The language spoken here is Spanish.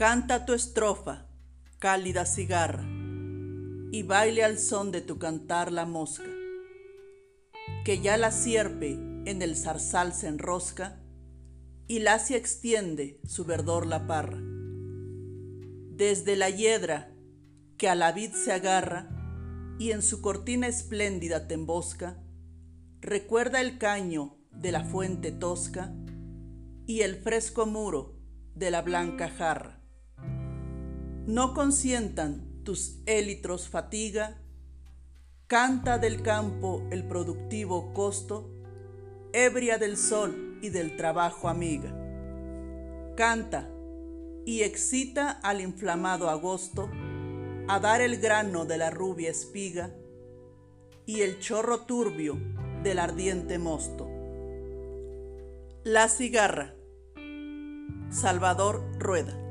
Canta tu estrofa, cálida cigarra, y baile al son de tu cantar la mosca, que ya la sierpe en el zarzal se enrosca y la lacia extiende su verdor la parra. Desde la hiedra que a la vid se agarra y en su cortina espléndida te embosca, recuerda el caño de la fuente tosca y el fresco muro de la blanca jarra. No consientan tus élitros fatiga, canta del campo el productivo costo, ebria del sol y del trabajo amiga. Canta y excita al inflamado agosto a dar el grano de la rubia espiga y el chorro turbio del ardiente mosto. La cigarra. Salvador Rueda.